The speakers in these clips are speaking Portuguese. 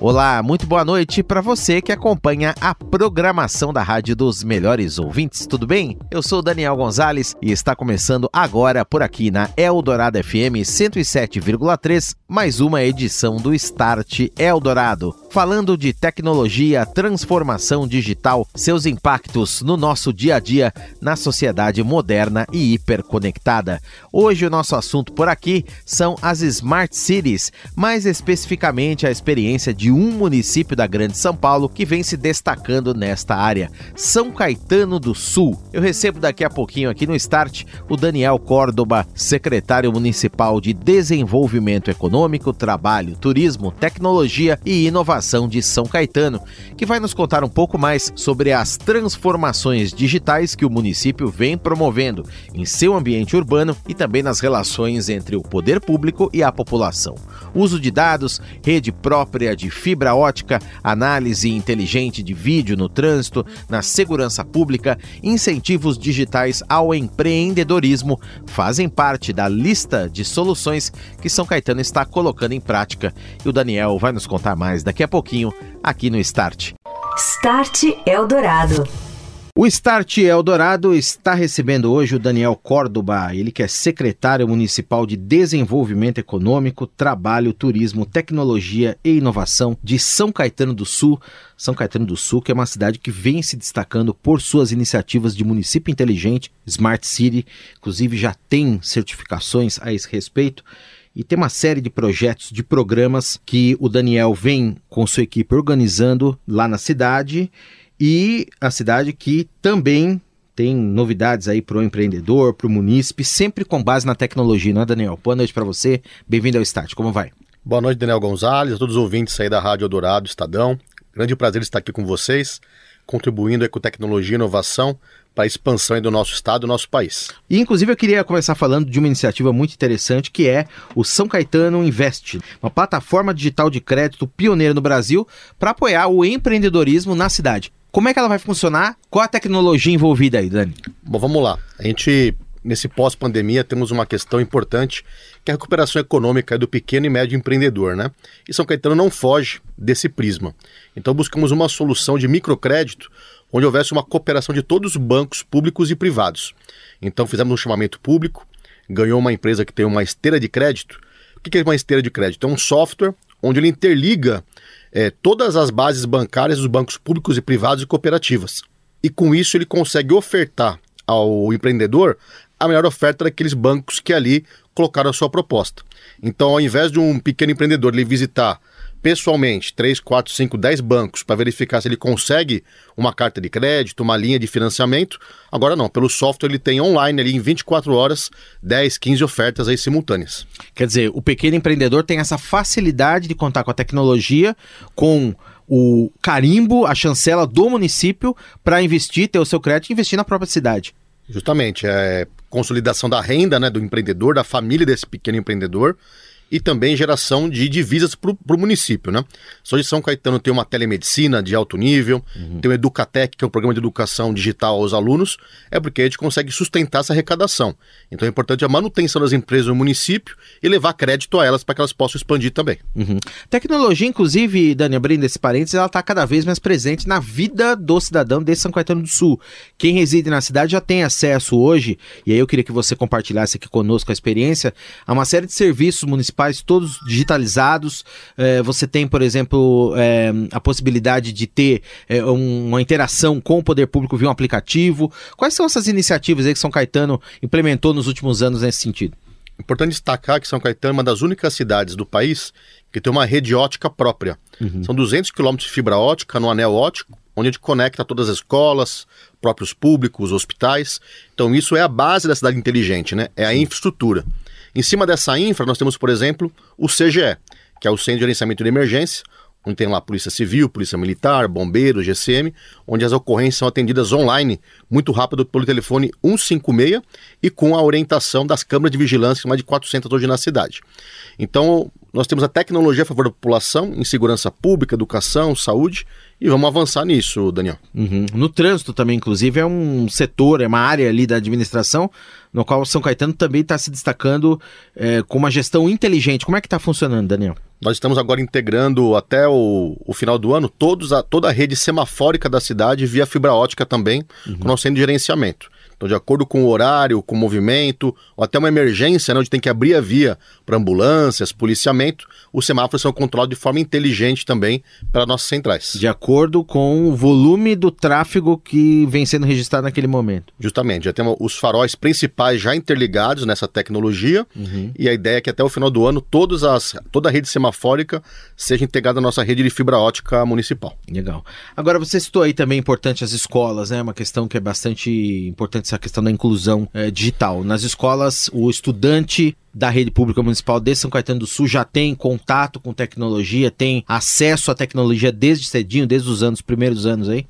Olá, muito boa noite para você que acompanha a programação da Rádio dos Melhores Ouvintes, tudo bem? Eu sou Daniel Gonzalez e está começando agora por aqui na Eldorado FM 107,3, mais uma edição do Start Eldorado falando de tecnologia, transformação digital, seus impactos no nosso dia a dia na sociedade moderna e hiperconectada. Hoje o nosso assunto por aqui são as Smart Cities, mais especificamente a experiência de um município da Grande São Paulo que vem se destacando nesta área, São Caetano do Sul. Eu recebo daqui a pouquinho aqui no Start o Daniel Córdoba, secretário municipal de Desenvolvimento Econômico, Trabalho, Turismo, Tecnologia e Inovação de São Caetano, que vai nos contar um pouco mais sobre as transformações digitais que o município vem promovendo em seu ambiente urbano e também nas relações entre o poder público e a população. Uso de dados, rede própria de fibra ótica, análise inteligente de vídeo no trânsito, na segurança pública, incentivos digitais ao empreendedorismo fazem parte da lista de soluções que São Caetano está colocando em prática. E o Daniel vai nos contar mais daqui a pouquinho aqui no Start. Start Eldorado. O Start Eldorado está recebendo hoje o Daniel Córdoba, ele que é secretário municipal de Desenvolvimento Econômico, Trabalho, Turismo, Tecnologia e Inovação de São Caetano do Sul. São Caetano do Sul, que é uma cidade que vem se destacando por suas iniciativas de município inteligente, Smart City, inclusive já tem certificações a esse respeito e tem uma série de projetos, de programas que o Daniel vem com sua equipe organizando lá na cidade e a cidade que também tem novidades aí para o empreendedor, para o munícipe, sempre com base na tecnologia, não é, Daniel? Boa noite para você, bem-vindo ao Start, como vai? Boa noite, Daniel Gonzalez, a todos os ouvintes aí da Rádio Dourado, Estadão. Grande prazer estar aqui com vocês, contribuindo com tecnologia e inovação para a expansão do nosso estado, do nosso país. E inclusive eu queria começar falando de uma iniciativa muito interessante que é o São Caetano Invest, uma plataforma digital de crédito pioneira no Brasil para apoiar o empreendedorismo na cidade. Como é que ela vai funcionar? Qual a tecnologia envolvida aí, Dani? Bom, vamos lá. A gente nesse pós-pandemia temos uma questão importante que é a recuperação econômica do pequeno e médio empreendedor, né? E São Caetano não foge desse prisma. Então buscamos uma solução de microcrédito onde houvesse uma cooperação de todos os bancos públicos e privados. Então fizemos um chamamento público, ganhou uma empresa que tem uma esteira de crédito. O que é uma esteira de crédito? É um software onde ele interliga é, todas as bases bancárias dos bancos públicos e privados e cooperativas. E com isso ele consegue ofertar ao empreendedor a melhor oferta daqueles bancos que ali colocaram a sua proposta. Então, ao invés de um pequeno empreendedor ele visitar pessoalmente 3, 4, 5, 10 bancos para verificar se ele consegue uma carta de crédito, uma linha de financiamento. Agora não, pelo software ele tem online ali em 24 horas 10, 15 ofertas aí simultâneas. Quer dizer, o pequeno empreendedor tem essa facilidade de contar com a tecnologia, com o carimbo, a chancela do município para investir, ter o seu crédito e investir na própria cidade. Justamente, é consolidação da renda né, do empreendedor, da família desse pequeno empreendedor e também geração de divisas para o município, né? Só de São Caetano tem uma telemedicina de alto nível, uhum. tem o Educatec, que é um programa de educação digital aos alunos, é porque a gente consegue sustentar essa arrecadação. Então é importante a manutenção das empresas no município e levar crédito a elas para que elas possam expandir também. Uhum. Tecnologia, inclusive, Dani, abrindo esse parênteses, ela está cada vez mais presente na vida do cidadão de São Caetano do Sul. Quem reside na cidade já tem acesso hoje, e aí eu queria que você compartilhasse aqui conosco a experiência, a uma série de serviços municipais municipais, todos digitalizados. É, você tem, por exemplo, é, a possibilidade de ter é, uma interação com o poder público via um aplicativo. Quais são essas iniciativas aí que São Caetano implementou nos últimos anos nesse sentido? Importante destacar que São Caetano é uma das únicas cidades do país que tem uma rede ótica própria. Uhum. São 200 quilômetros de fibra ótica no anel ótico, onde a gente conecta todas as escolas, próprios públicos, hospitais. Então isso é a base da cidade inteligente, né? É a infraestrutura. Em cima dessa infra, nós temos, por exemplo, o CGE, que é o Centro de Gerenciamento de Emergência, onde tem lá Polícia Civil, Polícia Militar, Bombeiro, GCM, onde as ocorrências são atendidas online, muito rápido pelo telefone 156 e com a orientação das câmaras de vigilância, mais de 400 hoje na cidade. Então, nós temos a tecnologia a favor da população, em segurança pública, educação, saúde, e vamos avançar nisso, Daniel. Uhum. No trânsito também, inclusive, é um setor, é uma área ali da administração, no qual São Caetano também está se destacando é, com uma gestão inteligente. Como é que está funcionando, Daniel? Nós estamos agora integrando até o, o final do ano todos a, toda a rede semafórica da cidade via fibra ótica também, uhum. com o nosso centro de gerenciamento. Então, de acordo com o horário, com o movimento, ou até uma emergência, né, onde tem que abrir a via para ambulâncias, policiamento, os semáforos são controlados de forma inteligente também pelas nossas centrais. De acordo com o volume do tráfego que vem sendo registrado naquele momento. Justamente, já temos os faróis principais já interligados nessa tecnologia, uhum. e a ideia é que até o final do ano todas as, toda a rede semafórica seja integrada à nossa rede de fibra ótica municipal. Legal. Agora, você citou aí também importante as escolas, né? Uma questão que é bastante importante essa questão da inclusão é, digital. Nas escolas, o estudante da rede pública municipal de São Caetano do Sul já tem contato com tecnologia, tem acesso à tecnologia desde cedinho, desde os anos, primeiros anos aí?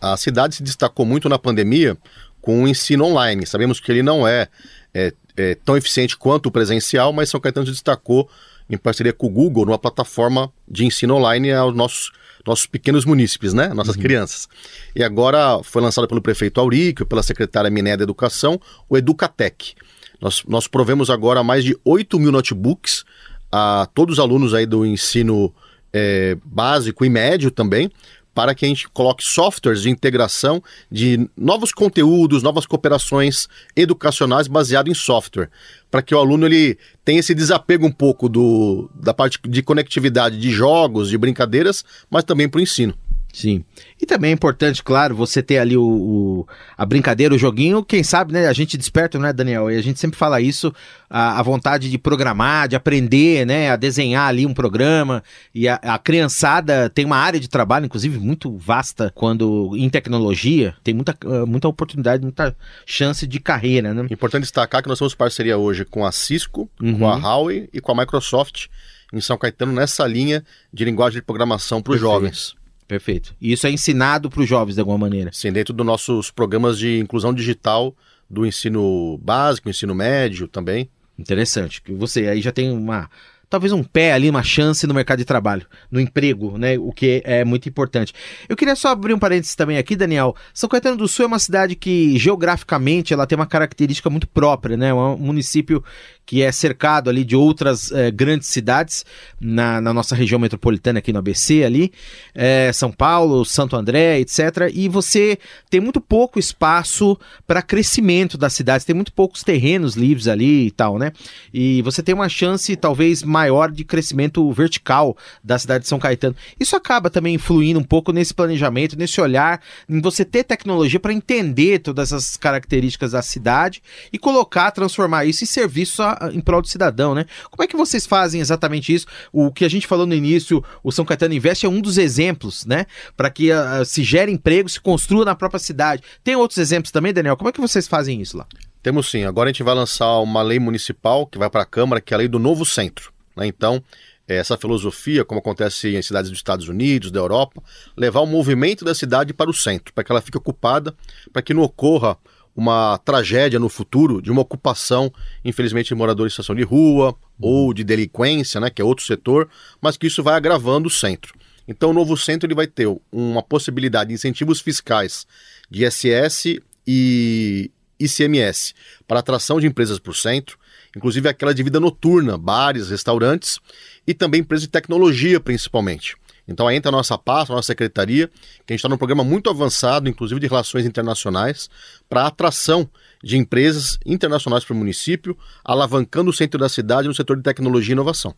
A cidade se destacou muito na pandemia com o ensino online. Sabemos que ele não é, é, é tão eficiente quanto o presencial, mas São Caetano se destacou em parceria com o Google numa plataforma de ensino online aos nossos nossos pequenos munícipes, né? Nossas uhum. crianças. E agora foi lançado pelo prefeito Auríquio, pela secretária Miné da Educação, o Educatec. Nós, nós provemos agora mais de 8 mil notebooks a todos os alunos aí do ensino é, básico e médio também, para que a gente coloque softwares de integração de novos conteúdos, novas cooperações educacionais baseado em software, para que o aluno ele tenha esse desapego um pouco do, da parte de conectividade de jogos, de brincadeiras, mas também para o ensino. Sim. E também é importante, claro, você ter ali o, o, a brincadeira, o joguinho, quem sabe, né? A gente desperta, né, Daniel? E a gente sempre fala isso, a, a vontade de programar, de aprender, né? A desenhar ali um programa. E a, a, criançada tem uma área de trabalho, inclusive, muito vasta quando em tecnologia. Tem muita, ah, muita oportunidade, muita chance de carreira, né? Importante destacar que nós temos parceria hoje com a Cisco, uhum. com a Huawei e com a Microsoft em São Caetano nessa linha de linguagem de programação para os jovens. Perfeito. E isso é ensinado para os jovens de alguma maneira? Sim, dentro dos nossos programas de inclusão digital do ensino básico, ensino médio também. Interessante. Que você aí já tem uma talvez um pé ali, uma chance no mercado de trabalho, no emprego, né? O que é muito importante. Eu queria só abrir um parênteses também aqui, Daniel. São Caetano do Sul é uma cidade que geograficamente ela tem uma característica muito própria, né? Um município que é cercado ali de outras é, grandes cidades na, na, nossa região metropolitana aqui no ABC ali, é, São Paulo, Santo André, etc. E você tem muito pouco espaço para crescimento da cidade, tem muito poucos terrenos livres ali e tal, né? E você tem uma chance talvez maior de crescimento vertical da cidade de São Caetano. Isso acaba também influindo um pouco nesse planejamento, nesse olhar, em você ter tecnologia para entender todas essas características da cidade e colocar, transformar isso em serviço a, em prol do cidadão, né? Como é que vocês fazem exatamente isso? O que a gente falou no início, o São Caetano Invest é um dos exemplos, né? Para que uh, se gere emprego, se construa na própria cidade. Tem outros exemplos também, Daniel? Como é que vocês fazem isso lá? Temos sim. Agora a gente vai lançar uma lei municipal que vai para a Câmara, que é a lei do novo centro. Né? Então, é, essa filosofia, como acontece em cidades dos Estados Unidos, da Europa, levar o movimento da cidade para o centro, para que ela fique ocupada, para que não ocorra uma tragédia no futuro de uma ocupação, infelizmente, de moradores em situação de rua ou de delinquência, né, que é outro setor, mas que isso vai agravando o centro. Então, o novo centro ele vai ter uma possibilidade de incentivos fiscais de ISS e ICMS para atração de empresas para o centro, inclusive aquela de vida noturna, bares, restaurantes e também empresas de tecnologia principalmente. Então aí entra a nossa pasta, a nossa secretaria, que a gente está num programa muito avançado, inclusive de relações internacionais, para atração de empresas internacionais para o município, alavancando o centro da cidade no setor de tecnologia e inovação.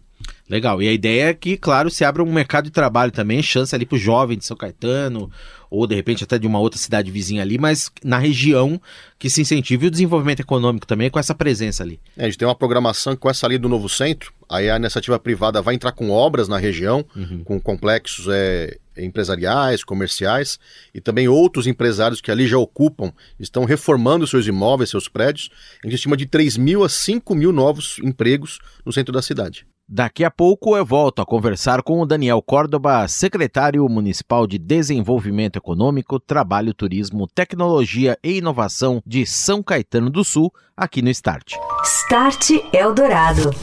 Legal. E a ideia é que, claro, se abra um mercado de trabalho também, chance ali para o jovem de São Caetano, ou de repente até de uma outra cidade vizinha ali, mas na região que se incentive o desenvolvimento econômico também com essa presença ali. É, a gente tem uma programação com essa ali do novo centro, aí a iniciativa privada vai entrar com obras na região, uhum. com complexos é, empresariais, comerciais, e também outros empresários que ali já ocupam, estão reformando seus imóveis, seus prédios. A gente estima de 3 mil a 5 mil novos empregos no centro da cidade. Daqui a pouco eu volto a conversar com o Daniel Córdoba, secretário municipal de Desenvolvimento Econômico, Trabalho, Turismo, Tecnologia e Inovação de São Caetano do Sul, aqui no Start. Start Eldorado.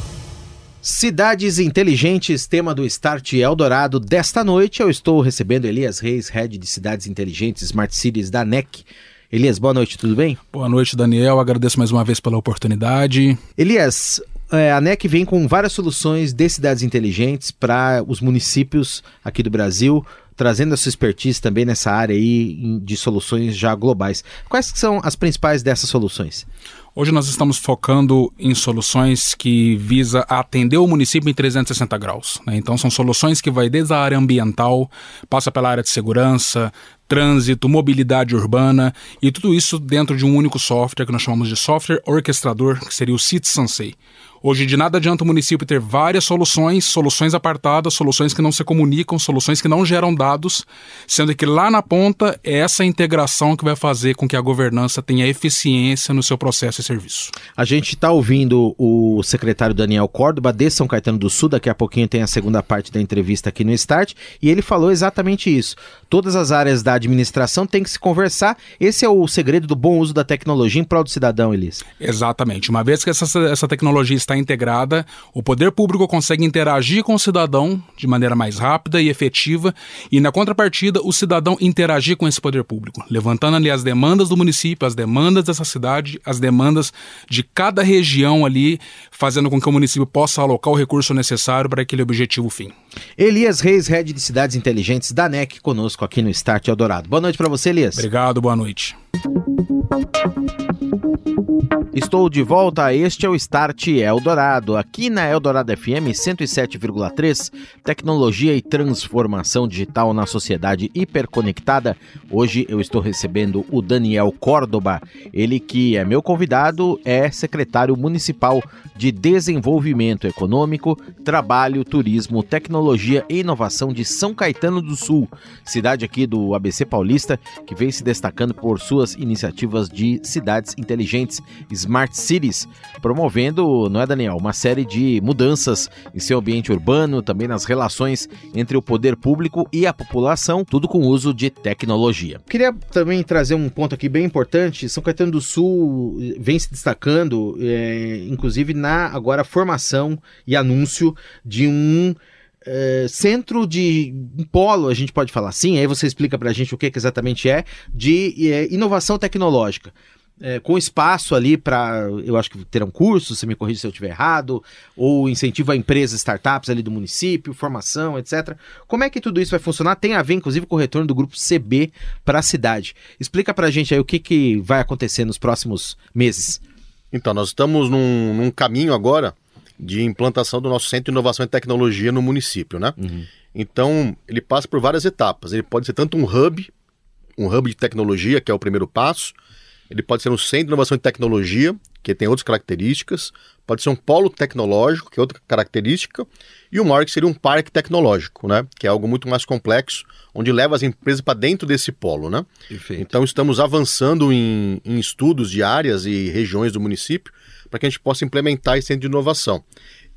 Cidades Inteligentes, tema do Start Eldorado. Desta noite eu estou recebendo Elias Reis, Head de Cidades Inteligentes Smart Cities da NEC. Elias, boa noite, tudo bem? Boa noite, Daniel. Agradeço mais uma vez pela oportunidade. Elias, é, a NEC vem com várias soluções de cidades inteligentes para os municípios aqui do Brasil, trazendo a sua expertise também nessa área aí de soluções já globais. Quais são as principais dessas soluções? Hoje nós estamos focando em soluções que visa atender o município em 360 graus. Né? Então são soluções que vai desde a área ambiental, passa pela área de segurança, trânsito, mobilidade urbana e tudo isso dentro de um único software que nós chamamos de software orquestrador, que seria o Citizen Hoje de nada adianta o município ter várias soluções, soluções apartadas, soluções que não se comunicam, soluções que não geram dados, sendo que lá na ponta é essa integração que vai fazer com que a governança tenha eficiência no seu processo e serviço. A gente está ouvindo o secretário Daniel Córdoba de São Caetano do Sul, daqui a pouquinho tem a segunda parte da entrevista aqui no Start, e ele falou exatamente isso. Todas as áreas da administração têm que se conversar. Esse é o segredo do bom uso da tecnologia em prol do cidadão, Elis. Exatamente. Uma vez que essa, essa tecnologia está está integrada, o poder público consegue interagir com o cidadão de maneira mais rápida e efetiva, e na contrapartida, o cidadão interagir com esse poder público, levantando ali as demandas do município, as demandas dessa cidade, as demandas de cada região ali, fazendo com que o município possa alocar o recurso necessário para aquele objetivo fim. Elias Reis, Head de Cidades Inteligentes da NEC, conosco aqui no Start Eldorado. Boa noite para você, Elias. Obrigado, boa noite. Estou de volta, este é o Start Eldorado, aqui na Eldorado FM 107,3, tecnologia e transformação digital na sociedade hiperconectada. Hoje eu estou recebendo o Daniel Córdoba, ele que é meu convidado, é secretário municipal de Desenvolvimento Econômico, Trabalho, Turismo, Tecnologia e Inovação de São Caetano do Sul, cidade aqui do ABC Paulista, que vem se destacando por suas iniciativas de cidades inteligentes Smart Cities, promovendo, não é, Daniel, uma série de mudanças em seu ambiente urbano, também nas relações entre o poder público e a população, tudo com uso de tecnologia. Queria também trazer um ponto aqui bem importante: São Caetano do Sul vem se destacando, é, inclusive na agora formação e anúncio de um é, centro de um polo, a gente pode falar assim, aí você explica para a gente o que, que exatamente é, de é, inovação tecnológica é, com espaço ali para, eu acho que terão cursos, você me corrige se eu estiver errado, ou incentivo a empresas, startups ali do município, formação, etc. Como é que tudo isso vai funcionar? Tem a ver, inclusive, com o retorno do grupo CB para a cidade. Explica para a gente aí o que, que vai acontecer nos próximos meses. Então, nós estamos num, num caminho agora de implantação do nosso Centro de Inovação e Tecnologia no município, né? Uhum. Então, ele passa por várias etapas. Ele pode ser tanto um hub, um hub de tecnologia, que é o primeiro passo, ele pode ser um centro de inovação e tecnologia, que tem outras características, pode ser um polo tecnológico, que é outra característica, e o maior que seria um parque tecnológico, né? que é algo muito mais complexo, onde leva as empresas para dentro desse polo. Né? Perfeito. Então estamos avançando em, em estudos de áreas e regiões do município para que a gente possa implementar esse centro de inovação.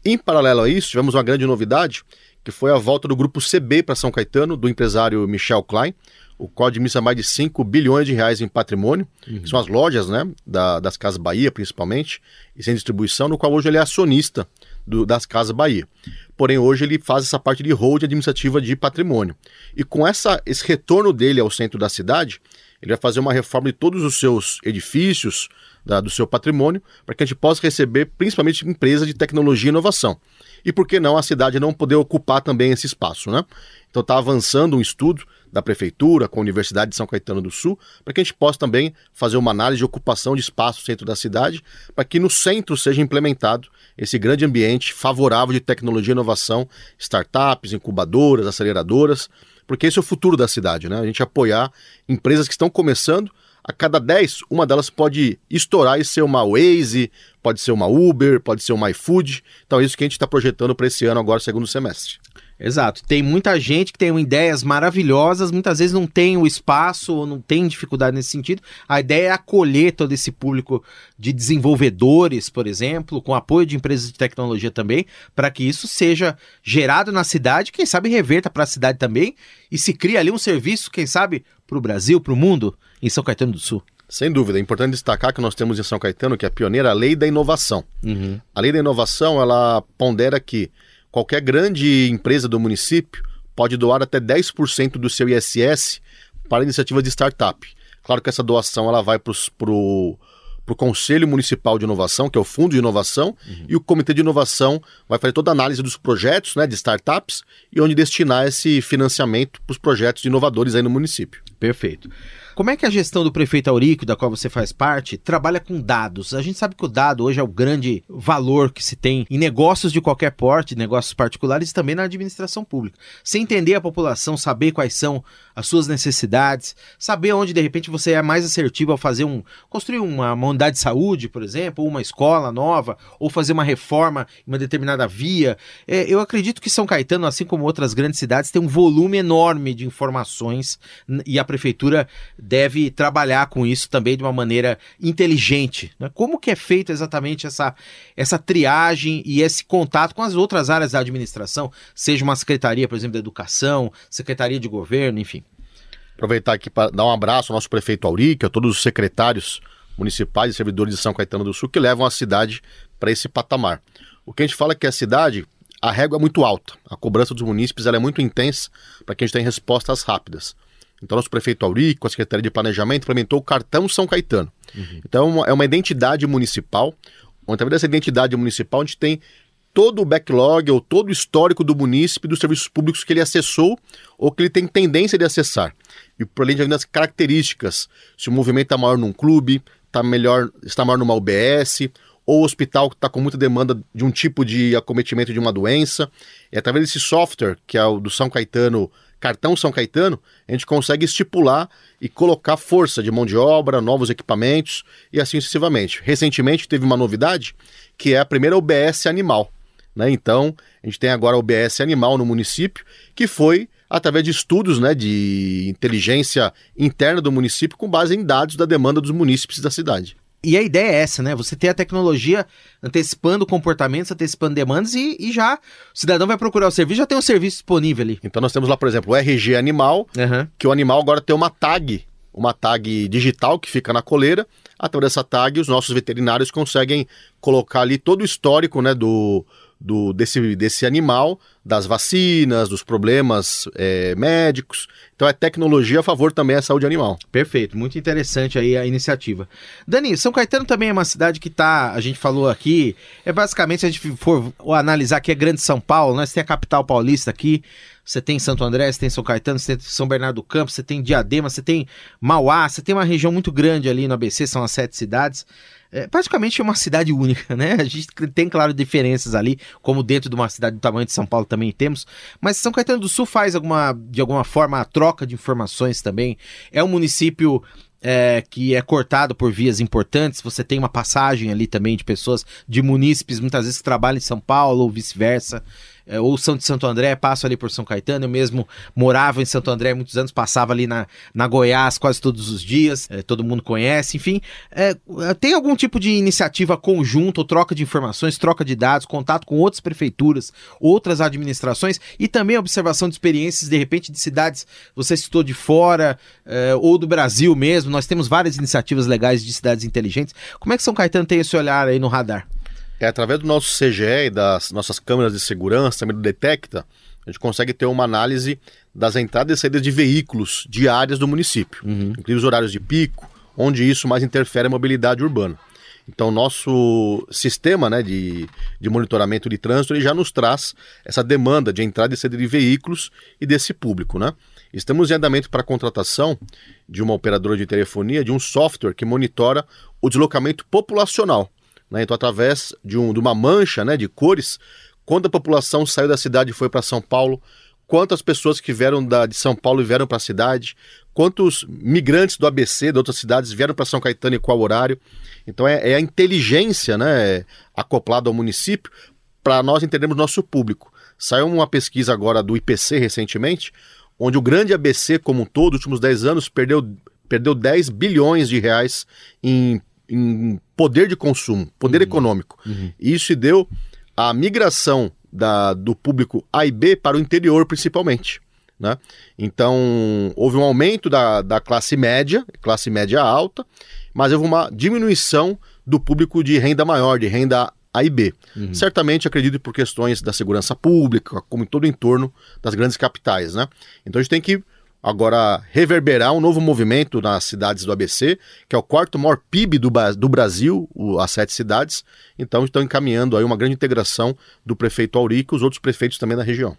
Em paralelo a isso, tivemos uma grande novidade, que foi a volta do grupo CB para São Caetano, do empresário Michel Klein, o qual administra mais de 5 bilhões de reais em patrimônio, uhum. que são as lojas né, da, das Casas Bahia, principalmente, e sem distribuição, no qual hoje ele é acionista do, das Casas Bahia. Porém, hoje ele faz essa parte de hold administrativa de patrimônio. E com essa, esse retorno dele ao centro da cidade, ele vai fazer uma reforma de todos os seus edifícios, da, do seu patrimônio, para que a gente possa receber principalmente empresas de tecnologia e inovação. E por que não a cidade não poder ocupar também esse espaço, né? Então está avançando um estudo da Prefeitura, com a Universidade de São Caetano do Sul, para que a gente possa também fazer uma análise de ocupação de espaço no centro da cidade, para que no centro seja implementado esse grande ambiente favorável de tecnologia e inovação, startups, incubadoras, aceleradoras, porque esse é o futuro da cidade, né? A gente apoiar empresas que estão começando, a cada 10, uma delas pode estourar e ser uma Waze, pode ser uma Uber, pode ser uma iFood. Então é isso que a gente está projetando para esse ano agora, segundo semestre. Exato. Tem muita gente que tem ideias maravilhosas, muitas vezes não tem o espaço ou não tem dificuldade nesse sentido. A ideia é acolher todo esse público de desenvolvedores, por exemplo, com apoio de empresas de tecnologia também, para que isso seja gerado na cidade, quem sabe reverta para a cidade também e se cria ali um serviço, quem sabe, para o Brasil, para o mundo, em São Caetano do Sul. Sem dúvida, é importante destacar que nós temos em São Caetano, que é a pioneira, a lei da inovação. Uhum. A lei da inovação, ela pondera que qualquer grande empresa do município pode doar até 10% do seu ISS para iniciativas de startup. Claro que essa doação ela vai para o Conselho Municipal de Inovação, que é o Fundo de Inovação, uhum. e o Comitê de Inovação vai fazer toda a análise dos projetos né, de startups e onde destinar esse financiamento para os projetos inovadores aí no município. Perfeito. Como é que a gestão do prefeito Aurico, da qual você faz parte, trabalha com dados? A gente sabe que o dado hoje é o grande valor que se tem em negócios de qualquer porte, negócios particulares e também na administração pública. Sem entender a população, saber quais são as suas necessidades, saber onde de repente você é mais assertivo ao fazer um construir uma, uma unidade de saúde, por exemplo, ou uma escola nova, ou fazer uma reforma em uma determinada via. É, eu acredito que São Caetano, assim como outras grandes cidades, tem um volume enorme de informações e a prefeitura deve trabalhar com isso também de uma maneira inteligente. Né? Como que é feita exatamente essa, essa triagem e esse contato com as outras áreas da administração, seja uma secretaria, por exemplo, da educação, secretaria de governo, enfim. Aproveitar aqui para dar um abraço ao nosso prefeito Aurica, a todos os secretários municipais e servidores de São Caetano do Sul que levam a cidade para esse patamar. O que a gente fala é que a cidade, a régua é muito alta, a cobrança dos munícipes é muito intensa para que a gente tenha respostas rápidas. Então, nosso prefeito Aurico, a Secretaria de Planejamento, implementou o cartão São Caetano. Uhum. Então, é uma, é uma identidade municipal, onde, através dessa identidade municipal, a gente tem todo o backlog ou todo o histórico do munícipe dos serviços públicos que ele acessou ou que ele tem tendência de acessar. E por além de algumas características, se o movimento está maior num clube, está melhor, está maior numa UBS, ou o hospital que está com muita demanda de um tipo de acometimento de uma doença. E através desse software, que é o do São Caetano cartão São Caetano, a gente consegue estipular e colocar força de mão de obra, novos equipamentos e assim sucessivamente. Recentemente teve uma novidade que é a primeira UBS animal. Né? Então, a gente tem agora a UBS animal no município, que foi através de estudos né, de inteligência interna do município com base em dados da demanda dos munícipes da cidade. E a ideia é essa, né? Você ter a tecnologia antecipando comportamentos, antecipando demandas e, e já o cidadão vai procurar o serviço, já tem um serviço disponível ali. Então nós temos lá, por exemplo, o RG animal, uhum. que o animal agora tem uma tag, uma tag digital que fica na coleira. Através dessa tag, os nossos veterinários conseguem colocar ali todo o histórico né, do, do, desse, desse animal, das vacinas, dos problemas é, médicos. Então é tecnologia a favor também da saúde animal. Perfeito, muito interessante aí a iniciativa. Dani, São Caetano também é uma cidade que está, a gente falou aqui, é basicamente, se a gente for analisar aqui, é Grande São Paulo, né? Você tem a capital paulista aqui, você tem Santo André, você tem São Caetano, você tem São Bernardo do Campo, você tem Diadema, você tem Mauá, você tem uma região muito grande ali no ABC, são as sete cidades é praticamente uma cidade única, né? A gente tem, claro, diferenças ali, como dentro de uma cidade do tamanho de São Paulo também temos, mas São Caetano do Sul faz alguma, de alguma forma a troca de informações também. É um município é, que é cortado por vias importantes, você tem uma passagem ali também de pessoas, de munícipes, muitas vezes que trabalham em São Paulo ou vice-versa é, ou são de Santo André, passo ali por São Caetano. Eu mesmo morava em Santo André muitos anos, passava ali na, na Goiás quase todos os dias, é, todo mundo conhece. Enfim, é, tem algum tipo de iniciativa conjunta, ou troca de informações, troca de dados, contato com outras prefeituras, outras administrações e também observação de experiências, de repente, de cidades, você citou de fora é, ou do Brasil mesmo. Nós temos várias iniciativas legais de cidades inteligentes. Como é que São Caetano tem esse olhar aí no radar? É através do nosso CGE e das nossas câmeras de segurança, também do Detecta, a gente consegue ter uma análise das entradas e saídas de veículos diárias do município, uhum. inclusive os horários de pico, onde isso mais interfere a mobilidade urbana. Então, nosso sistema né, de, de monitoramento de trânsito ele já nos traz essa demanda de entrada e saída de veículos e desse público. Né? Estamos em andamento para a contratação de uma operadora de telefonia de um software que monitora o deslocamento populacional. Né? Então, através de, um, de uma mancha né, de cores, quando a população saiu da cidade e foi para São Paulo, quantas pessoas que vieram da, de São Paulo e vieram para a cidade, quantos migrantes do ABC, de outras cidades, vieram para São Caetano e qual horário. Então, é, é a inteligência né, acoplada ao município para nós entendermos nosso público. Saiu uma pesquisa agora do IPC recentemente, onde o grande ABC como um todo, nos últimos 10 anos, perdeu, perdeu 10 bilhões de reais em, em poder de consumo, poder uhum. econômico. Uhum. Isso se deu à migração da, do público A e B para o interior, principalmente. Né? Então, houve um aumento da, da classe média, classe média alta, mas houve uma diminuição do público de renda maior, de renda A e B. Uhum. Certamente, acredito por questões da segurança pública, como em todo o entorno das grandes capitais. Né? Então, a gente tem que agora reverberar um novo movimento nas cidades do ABC, que é o quarto maior PIB do, do Brasil, o, as sete cidades. Então, estão encaminhando aí uma grande integração do prefeito Aurico e os outros prefeitos também da região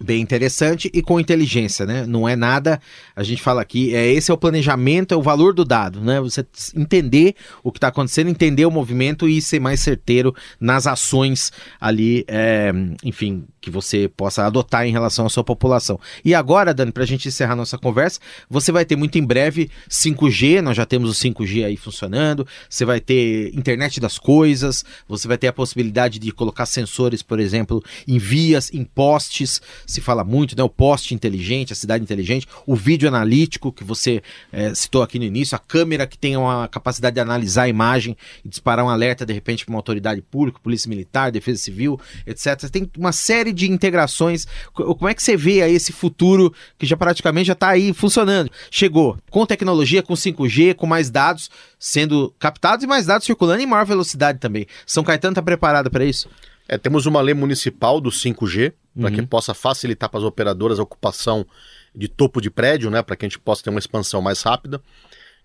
bem interessante e com inteligência, né? Não é nada, a gente fala aqui, é esse é o planejamento, é o valor do dado, né? Você entender o que está acontecendo, entender o movimento e ser mais certeiro nas ações ali, é, enfim, que você possa adotar em relação à sua população. E agora, Dani, para a gente encerrar nossa conversa, você vai ter muito em breve 5G, nós já temos o 5G aí funcionando, você vai ter internet das coisas, você vai ter a possibilidade de colocar sensores, por exemplo, em vias, em postes, se fala muito, né? O poste inteligente, a cidade inteligente, o vídeo analítico que você é, citou aqui no início, a câmera que tem uma capacidade de analisar a imagem e disparar um alerta de repente para uma autoridade pública, polícia militar, defesa civil, etc. Tem uma série de integrações. Como é que você vê aí esse futuro que já praticamente já está aí funcionando? Chegou com tecnologia, com 5G, com mais dados sendo captados e mais dados circulando em maior velocidade também. São Caetano está preparado para isso? É, temos uma lei municipal do 5G, para uhum. que possa facilitar para as operadoras a ocupação de topo de prédio, né, para que a gente possa ter uma expansão mais rápida.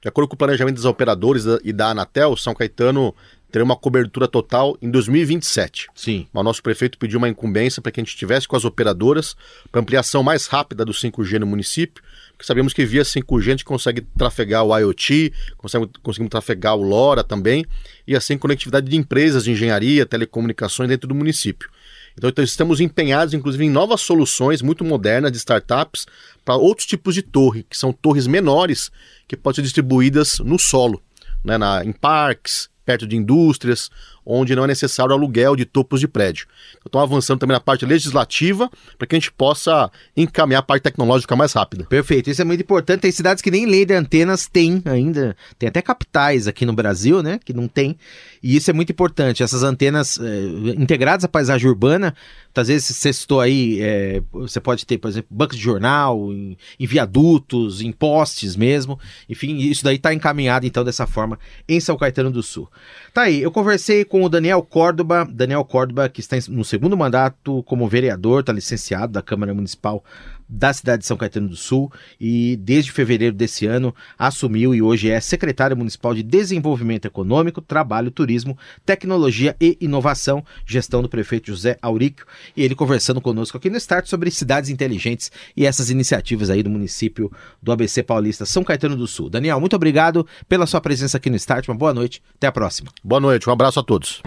De acordo com o planejamento dos operadores e da Anatel, São Caetano terá uma cobertura total em 2027. Sim. Mas o nosso prefeito pediu uma incumbência para que a gente tivesse com as operadoras para ampliação mais rápida do 5G no município, porque sabemos que via 5G a gente consegue trafegar o IoT, consegue, conseguimos trafegar o LoRa também, e assim conectividade de empresas de engenharia, telecomunicações dentro do município. Então, então, estamos empenhados, inclusive, em novas soluções muito modernas de startups para outros tipos de torre, que são torres menores que podem ser distribuídas no solo, né, na, em parques, perto de indústrias, onde não é necessário aluguel de topos de prédio. Estão avançando também na parte legislativa para que a gente possa encaminhar a parte tecnológica mais rápida. Perfeito, isso é muito importante. Tem cidades que nem lei de antenas tem ainda, tem até capitais aqui no Brasil, né, que não tem. E isso é muito importante. Essas antenas é, integradas à paisagem urbana, às vezes você citou aí, é, você pode ter, por exemplo, bancos de jornal, em, em, viadutos, em postes mesmo. Enfim, isso daí está encaminhado então dessa forma em São Caetano do Sul. Tá aí, eu conversei com o Daniel Córdoba, Daniel Córdoba que está no segundo mandato como vereador, está licenciado da Câmara Municipal da cidade de São Caetano do Sul e desde fevereiro desse ano assumiu e hoje é secretário municipal de Desenvolvimento Econômico, Trabalho, Turismo, Tecnologia e Inovação, gestão do prefeito José Auríquio, e ele conversando conosco aqui no Start sobre cidades inteligentes e essas iniciativas aí do município do ABC Paulista, São Caetano do Sul. Daniel, muito obrigado pela sua presença aqui no Start, uma boa noite, até a próxima. Boa noite, um abraço a todos.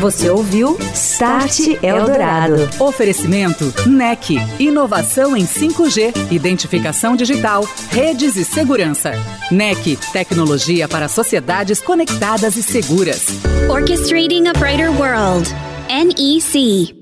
Você ouviu Start Eldorado. Oferecimento NEC, inovação em 5 5G, identificação digital, redes e segurança. NEC, tecnologia para sociedades conectadas e seguras. Orchestrating a Brighter World. NEC.